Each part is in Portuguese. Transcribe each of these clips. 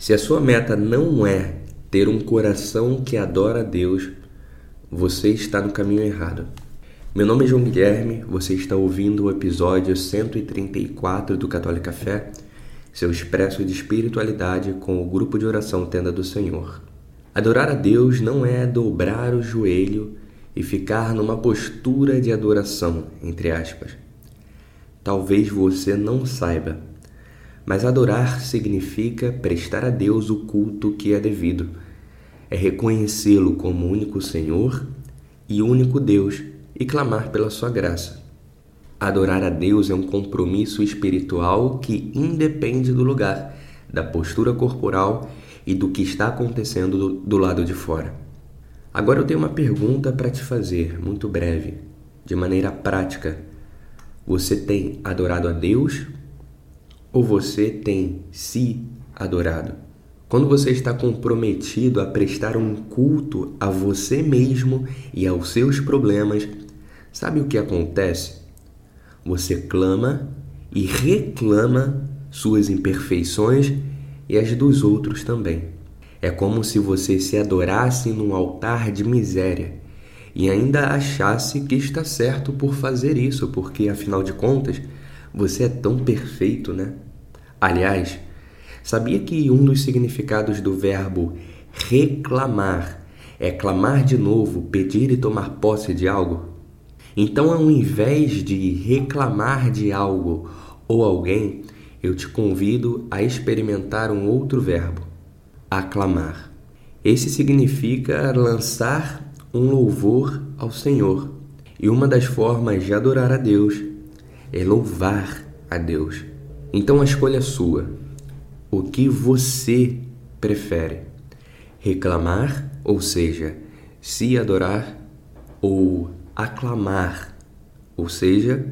Se a sua meta não é ter um coração que adora a Deus, você está no caminho errado. Meu nome é João Guilherme, você está ouvindo o episódio 134 do Católica Café, seu expresso de espiritualidade com o grupo de oração Tenda do Senhor. Adorar a Deus não é dobrar o joelho e ficar numa postura de adoração, entre aspas. Talvez você não saiba, mas adorar significa prestar a Deus o culto que é devido. É reconhecê-lo como único Senhor e único Deus e clamar pela sua graça. Adorar a Deus é um compromisso espiritual que independe do lugar, da postura corporal e do que está acontecendo do, do lado de fora. Agora eu tenho uma pergunta para te fazer, muito breve, de maneira prática. Você tem adorado a Deus ou você tem se adorado? Quando você está comprometido a prestar um culto a você mesmo e aos seus problemas, sabe o que acontece? Você clama e reclama suas imperfeições e as dos outros também. É como se você se adorasse num altar de miséria e ainda achasse que está certo por fazer isso, porque afinal de contas você é tão perfeito, né? Aliás, sabia que um dos significados do verbo reclamar é clamar de novo, pedir e tomar posse de algo? Então, ao invés de reclamar de algo ou alguém, eu te convido a experimentar um outro verbo, aclamar. Esse significa lançar um louvor ao Senhor. E uma das formas de adorar a Deus é louvar a Deus. Então a escolha é sua. O que você prefere? Reclamar, ou seja, se adorar, ou aclamar, ou seja,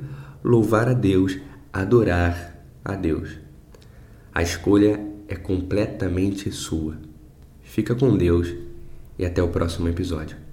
louvar a Deus, adorar a Deus. A escolha é completamente sua. Fica com Deus e até o próximo episódio.